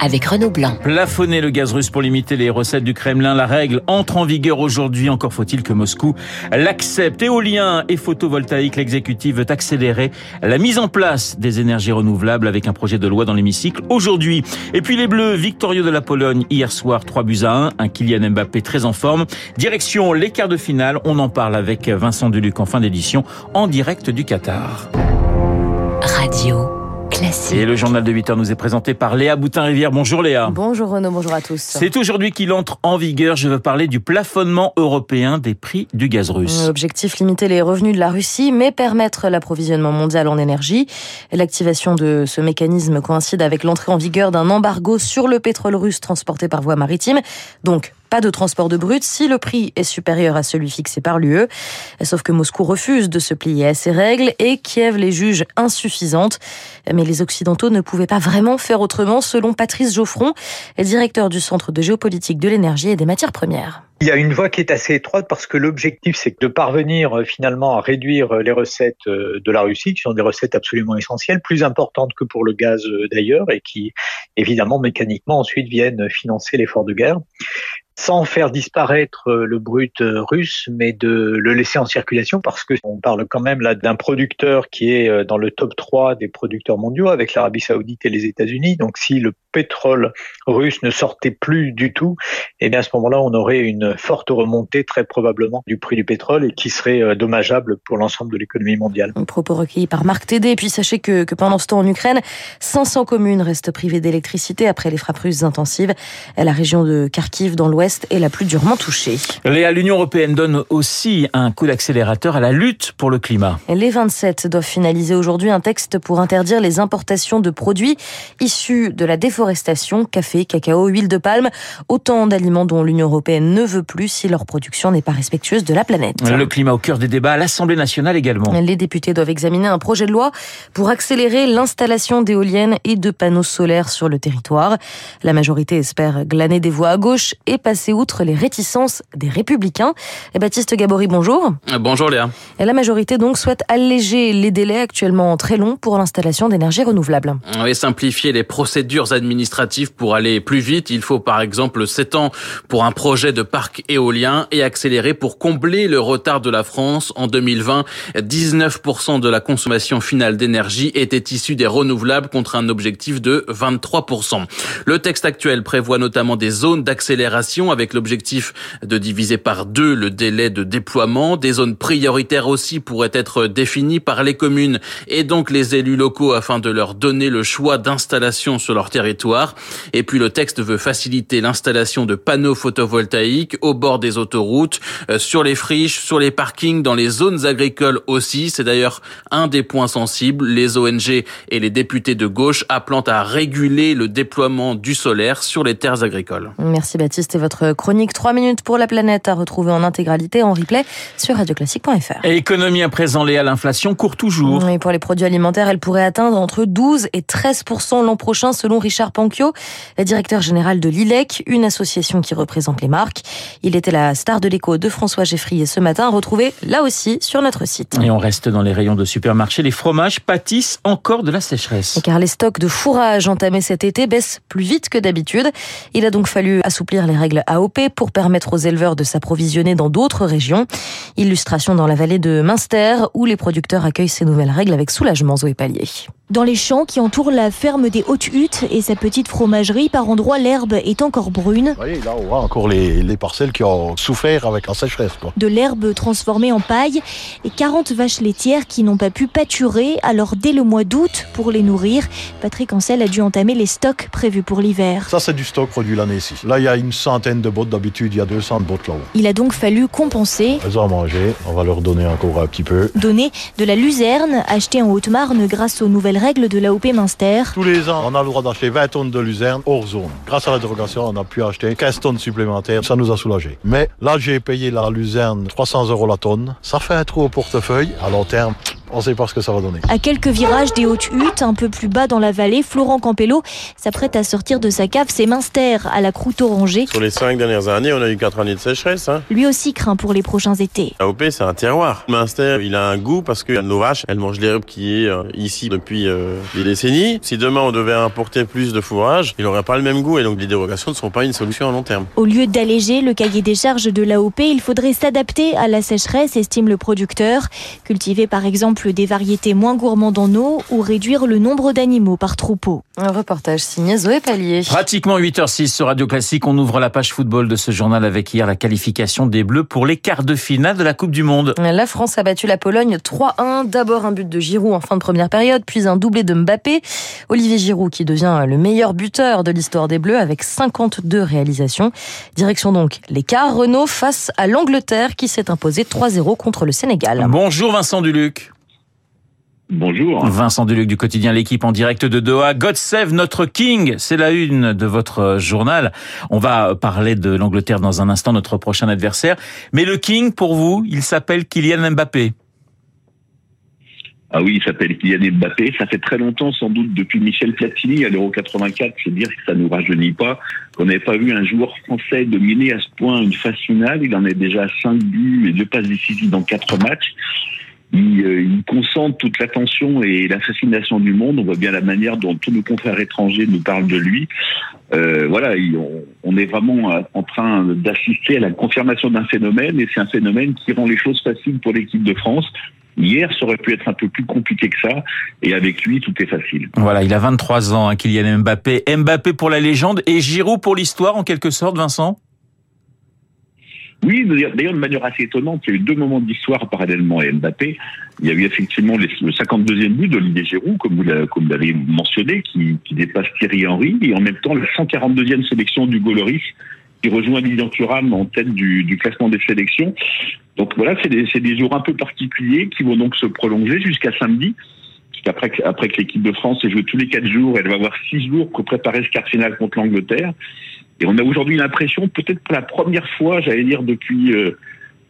avec Renaud Blanc. Plafonner le gaz russe pour limiter les recettes du Kremlin, la règle entre en vigueur aujourd'hui. Encore faut-il que Moscou l'accepte. Éolien et photovoltaïque, l'exécutif veut accélérer la mise en place des énergies renouvelables avec un projet de loi dans l'hémicycle aujourd'hui. Et puis les Bleus, victorieux de la Pologne hier soir, 3 buts à 1. Un Kylian Mbappé très en forme. Direction les quarts de finale. On en parle avec Vincent Deluc en fin d'édition en direct du Qatar. Radio. Et le journal de 8 heures nous est présenté par Léa Boutin-Rivière. Bonjour Léa. Bonjour Renaud, bonjour à tous. C'est aujourd'hui qu'il entre en vigueur. Je veux parler du plafonnement européen des prix du gaz russe. Objectif limiter les revenus de la Russie, mais permettre l'approvisionnement mondial en énergie. L'activation de ce mécanisme coïncide avec l'entrée en vigueur d'un embargo sur le pétrole russe transporté par voie maritime. Donc, pas de transport de brut si le prix est supérieur à celui fixé par l'UE. Sauf que Moscou refuse de se plier à ces règles et Kiev les juge insuffisantes. Mais les Occidentaux ne pouvaient pas vraiment faire autrement, selon Patrice Geoffron, directeur du Centre de géopolitique de l'énergie et des matières premières. Il y a une voie qui est assez étroite parce que l'objectif, c'est de parvenir euh, finalement à réduire euh, les recettes euh, de la Russie, qui sont des recettes absolument essentielles, plus importantes que pour le gaz d'ailleurs, et qui évidemment mécaniquement ensuite viennent financer l'effort de guerre sans faire disparaître euh, le brut euh, russe, mais de le laisser en circulation parce que on parle quand même là d'un producteur qui est euh, dans le top 3 des producteurs mondiaux avec l'Arabie Saoudite et les États-Unis. Donc si le pétrole russe ne sortait plus du tout, eh bien à ce moment-là, on aurait une forte remontée très probablement du prix du pétrole et qui serait dommageable pour l'ensemble de l'économie mondiale. Un propos recueilli par Marc Tédé. Et puis sachez que, que pendant ce temps en Ukraine, 500 communes restent privées d'électricité après les frappes russes intensives. La région de Kharkiv dans l'ouest est la plus durement touchée. L'Union européenne donne aussi un coup d'accélérateur à la lutte pour le climat. Les 27 doivent finaliser aujourd'hui un texte pour interdire les importations de produits issus de la déforestation, café, cacao, huile de palme, autant d'aliments dont l'Union européenne ne veut plus si leur production n'est pas respectueuse de la planète. Le climat au cœur des débats à l'Assemblée nationale également. Les députés doivent examiner un projet de loi pour accélérer l'installation d'éoliennes et de panneaux solaires sur le territoire. La majorité espère glaner des voix à gauche et passer outre les réticences des républicains. Et Baptiste Gabory, bonjour. Euh, bonjour Léa. Et la majorité donc souhaite alléger les délais actuellement très longs pour l'installation d'énergie renouvelable. Et simplifier les procédures administratives pour aller plus vite. Il faut par exemple 7 ans pour un projet de parc éolien et accélérer pour combler le retard de la France. En 2020, 19% de la consommation finale d'énergie était issue des renouvelables contre un objectif de 23%. Le texte actuel prévoit notamment des zones d'accélération avec l'objectif de diviser par deux le délai de déploiement. Des zones prioritaires aussi pourraient être définies par les communes et donc les élus locaux afin de leur donner le choix d'installation sur leur territoire. Et puis le texte veut faciliter l'installation de panneaux photovoltaïques au bord des autoroutes, euh, sur les friches, sur les parkings, dans les zones agricoles aussi. C'est d'ailleurs un des points sensibles. Les ONG et les députés de gauche appelant à réguler le déploiement du solaire sur les terres agricoles. Merci Baptiste et votre chronique 3 minutes pour la planète à retrouver en intégralité en replay sur radioclassique.fr. Et économie à présent, Léa, l'inflation court toujours. Et pour les produits alimentaires, elle pourrait atteindre entre 12 et 13 l'an prochain selon Richard Panquio, directeur général de l'ILEC, une association qui représente les marques. Il était la star de l'écho de François Geffrier ce matin, retrouvé là aussi sur notre site. Et on reste dans les rayons de supermarché. Les fromages pâtissent encore de la sécheresse. car les stocks de fourrage entamés cet été baissent plus vite que d'habitude. Il a donc fallu assouplir les règles AOP pour permettre aux éleveurs de s'approvisionner dans d'autres régions. Illustration dans la vallée de Münster où les producteurs accueillent ces nouvelles règles avec soulagement Zoé Pallier. Dans les champs qui entourent la ferme des Hautes Huttes et sa petite fromagerie, par endroits, l'herbe est encore brune. Oui, là, on voit encore les, parcelles qui ont souffert avec la sécheresse. De l'herbe transformée en paille et 40 vaches laitières qui n'ont pas pu pâturer. Alors, dès le mois d'août, pour les nourrir, Patrick Ancel a dû entamer les stocks prévus pour l'hiver. Ça, c'est du stock produit l'année ici. Là, il y a une centaine de bottes. D'habitude, il y a 200 bottes là-haut. Il a donc fallu compenser. Elles ont à manger. On va leur donner encore un petit peu. Donner de la luzerne, achetée en Haute-Marne grâce aux nouvelles règles de l'AOP Minster. Tous les ans, on a le droit d'acheter 20 tonnes de luzerne hors zone. Grâce à la dérogation, on a pu acheter 15 tonnes supplémentaires. Ça nous a soulagé. Mais là, j'ai payé la luzerne 300 euros la tonne. Ça fait un trou au portefeuille. À long terme, On ne sait pas ce que ça va donner. À quelques virages des hautes huttes, un peu plus bas dans la vallée, Florent Campello s'apprête à sortir de sa cave ses Minster à la croûte orangée. Sur les cinq dernières années, on a eu quatre années de sécheresse. Hein. Lui aussi craint pour les prochains étés. AOP, c'est un terroir. Minster, il a un goût parce que nos vaches, elles mangent l'herbe qui est euh, ici depuis euh, des décennies. Si demain on devait importer plus de fourrage, il n'aurait pas le même goût et donc les dérogations ne sont pas une solution à long terme. Au lieu d'alléger le cahier des charges de l'AOP, il faudrait s'adapter à la sécheresse, estime le producteur. Cultiver par exemple des variétés moins gourmandes en eau ou réduire le nombre d'animaux par troupeau. Un reportage signé Zoé Pallier. Pratiquement 8h06 sur Radio Classique, on ouvre la page football de ce journal avec hier la qualification des Bleus pour les quarts de finale de la Coupe du Monde. La France a battu la Pologne 3-1. D'abord un but de Giroud en fin de première période, puis un doublé de Mbappé. Olivier Giroud qui devient le meilleur buteur de l'histoire des Bleus avec 52 réalisations. Direction donc les quarts Renault face à l'Angleterre qui s'est imposé 3-0 contre le Sénégal. Bonjour Vincent Duluc. Bonjour. Vincent Duluc du quotidien L'équipe en direct de Doha. God save notre King, c'est la une de votre journal. On va parler de l'Angleterre dans un instant, notre prochain adversaire. Mais le King, pour vous, il s'appelle Kylian Mbappé. Ah oui, il s'appelle Kylian Mbappé. Ça fait très longtemps, sans doute, depuis Michel Platini à l'Euro 84. C'est dire que ça ne nous rajeunit pas. qu'on n'avait pas vu un joueur français dominer à ce point une phase finale. Il en est déjà à 5 buts et deux passes décisives dans quatre matchs. Il, euh, il, concentre toute l'attention et la fascination du monde. On voit bien la manière dont tous nos confrères étrangers nous parlent de lui. Euh, voilà, on, est vraiment en train d'assister à la confirmation d'un phénomène et c'est un phénomène qui rend les choses faciles pour l'équipe de France. Hier, ça aurait pu être un peu plus compliqué que ça, et avec lui, tout est facile. Voilà, il a 23 ans, hein, Kylian Mbappé. Mbappé pour la légende et Giroud pour l'histoire, en quelque sorte, Vincent? Oui, d'ailleurs de manière assez étonnante, il y a eu deux moments d'histoire parallèlement à Mbappé. Il y a eu effectivement le 52e but d'Olivier Giroud, comme vous l'avez mentionné, qui, qui, dépasse Thierry Henry, et en même temps la 142e sélection du Goloris, qui rejoint Lilian Thuram en tête du, classement des sélections. Donc voilà, c'est des, des, jours un peu particuliers qui vont donc se prolonger jusqu'à samedi. Après, après que l'équipe de France ait joué tous les quatre jours, elle va avoir six jours pour préparer ce quart final contre l'Angleterre. Et on a aujourd'hui l'impression, peut-être pour la première fois, j'allais dire depuis euh,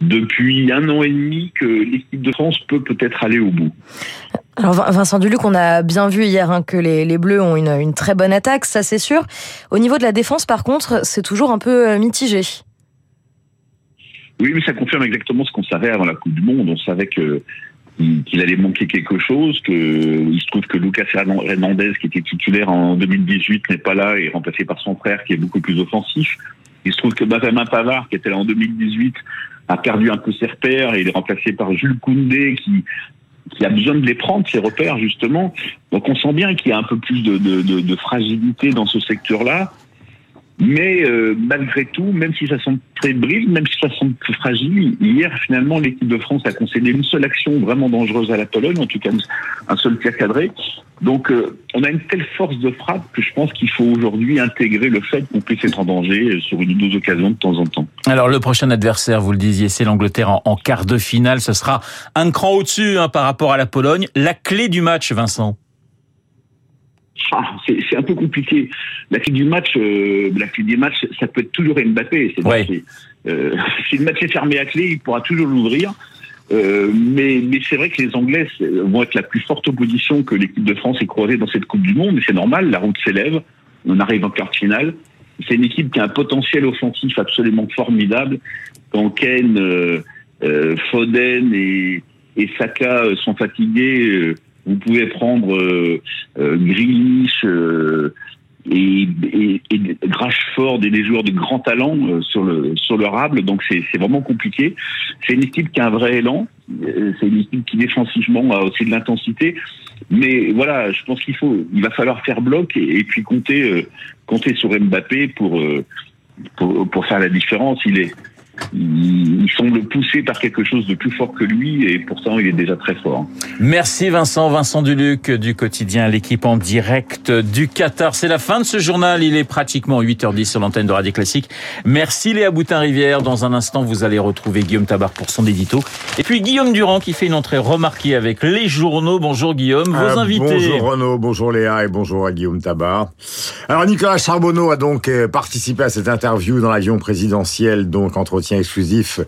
depuis un an et demi, que l'équipe de France peut peut-être aller au bout. Alors Vincent Duluc, on a bien vu hier hein, que les, les, Bleus ont une, une, très bonne attaque, ça c'est sûr. Au niveau de la défense, par contre, c'est toujours un peu euh, mitigé. Oui, mais ça confirme exactement ce qu'on savait avant la Coupe du Monde. On savait que qu'il allait manquer quelque chose, que il se trouve que Lucas Hernandez, qui était titulaire en 2018, n'est pas là et est remplacé par son frère, qui est beaucoup plus offensif. Il se trouve que Benjamin Pavard, qui était là en 2018, a perdu un peu ses repères et il est remplacé par Jules Koundé, qui qui a besoin de les prendre, ses repères, justement. Donc on sent bien qu'il y a un peu plus de, de, de, de fragilité dans ce secteur-là. Mais euh, malgré tout, même si ça semble très brille, même si ça semble fragile, hier finalement l'équipe de France a concédé une seule action vraiment dangereuse à la Pologne, en tout cas un seul tir cadré. Donc euh, on a une telle force de frappe que je pense qu'il faut aujourd'hui intégrer le fait qu'on puisse être en danger sur une ou deux occasions de temps en temps. Alors le prochain adversaire, vous le disiez, c'est l'Angleterre en, en, quart de finale. Ce sera un cran au-dessus hein, par rapport à la Pologne. La clé du match, Vincent ah, c'est un peu compliqué. La clé du match, euh, la clé des matchs, ça peut être toujours Mbappé. Ouais. Euh, si le match est fermé à clé, il pourra toujours l'ouvrir. Euh, mais, mais c'est vrai que les Anglais vont être la plus forte opposition que l'équipe de France ait croisée dans cette Coupe du Monde. Mais c'est normal, la route s'élève. On arrive en quart de finale. C'est une équipe qui a un potentiel offensif absolument formidable. Quand Ken, euh, euh, Foden et, et Saka sont fatigués, euh, vous pouvez prendre euh, euh, euh, et, et, et et des joueurs de grand talent euh, sur le sur le rable. Donc c'est vraiment compliqué. C'est une équipe qui a un vrai élan. Euh, C'est une équipe qui défensivement a aussi de l'intensité. Mais voilà, je pense qu'il faut, il va falloir faire bloc et, et puis compter euh, compter sur Mbappé pour, pour pour faire la différence. Il est il semble poussé par quelque chose de plus fort que lui et pourtant il est déjà très fort. Merci Vincent, Vincent Duluc du quotidien L'équipe en direct du Qatar. C'est la fin de ce journal, il est pratiquement 8h10 sur l'antenne de Radio Classique. Merci Léa Boutin-Rivière. Dans un instant, vous allez retrouver Guillaume Tabar pour son édito. Et puis Guillaume Durand qui fait une entrée remarquée avec les journaux. Bonjour Guillaume, vos ah, invités. Bonjour Renaud, bonjour Léa et bonjour à Guillaume Tabar. Alors Nicolas Charbonneau a donc participé à cette interview dans l'avion présidentiel, donc entretien exclusif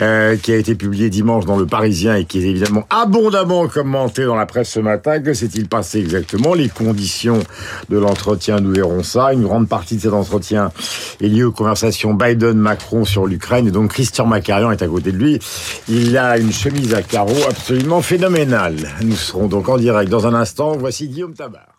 euh, qui a été publié dimanche dans Le Parisien et qui est évidemment abondamment commenté dans la presse ce matin. Que s'est-il passé exactement? Les conditions de l'entretien, nous verrons ça. Une grande partie de cet entretien est liée aux conversations Biden-Macron sur l'Ukraine et donc Christian Macarian est à côté de lui. Il a une chemise à carreaux absolument phénoménale. Nous serons donc en direct dans un instant. Voici Guillaume Tabar.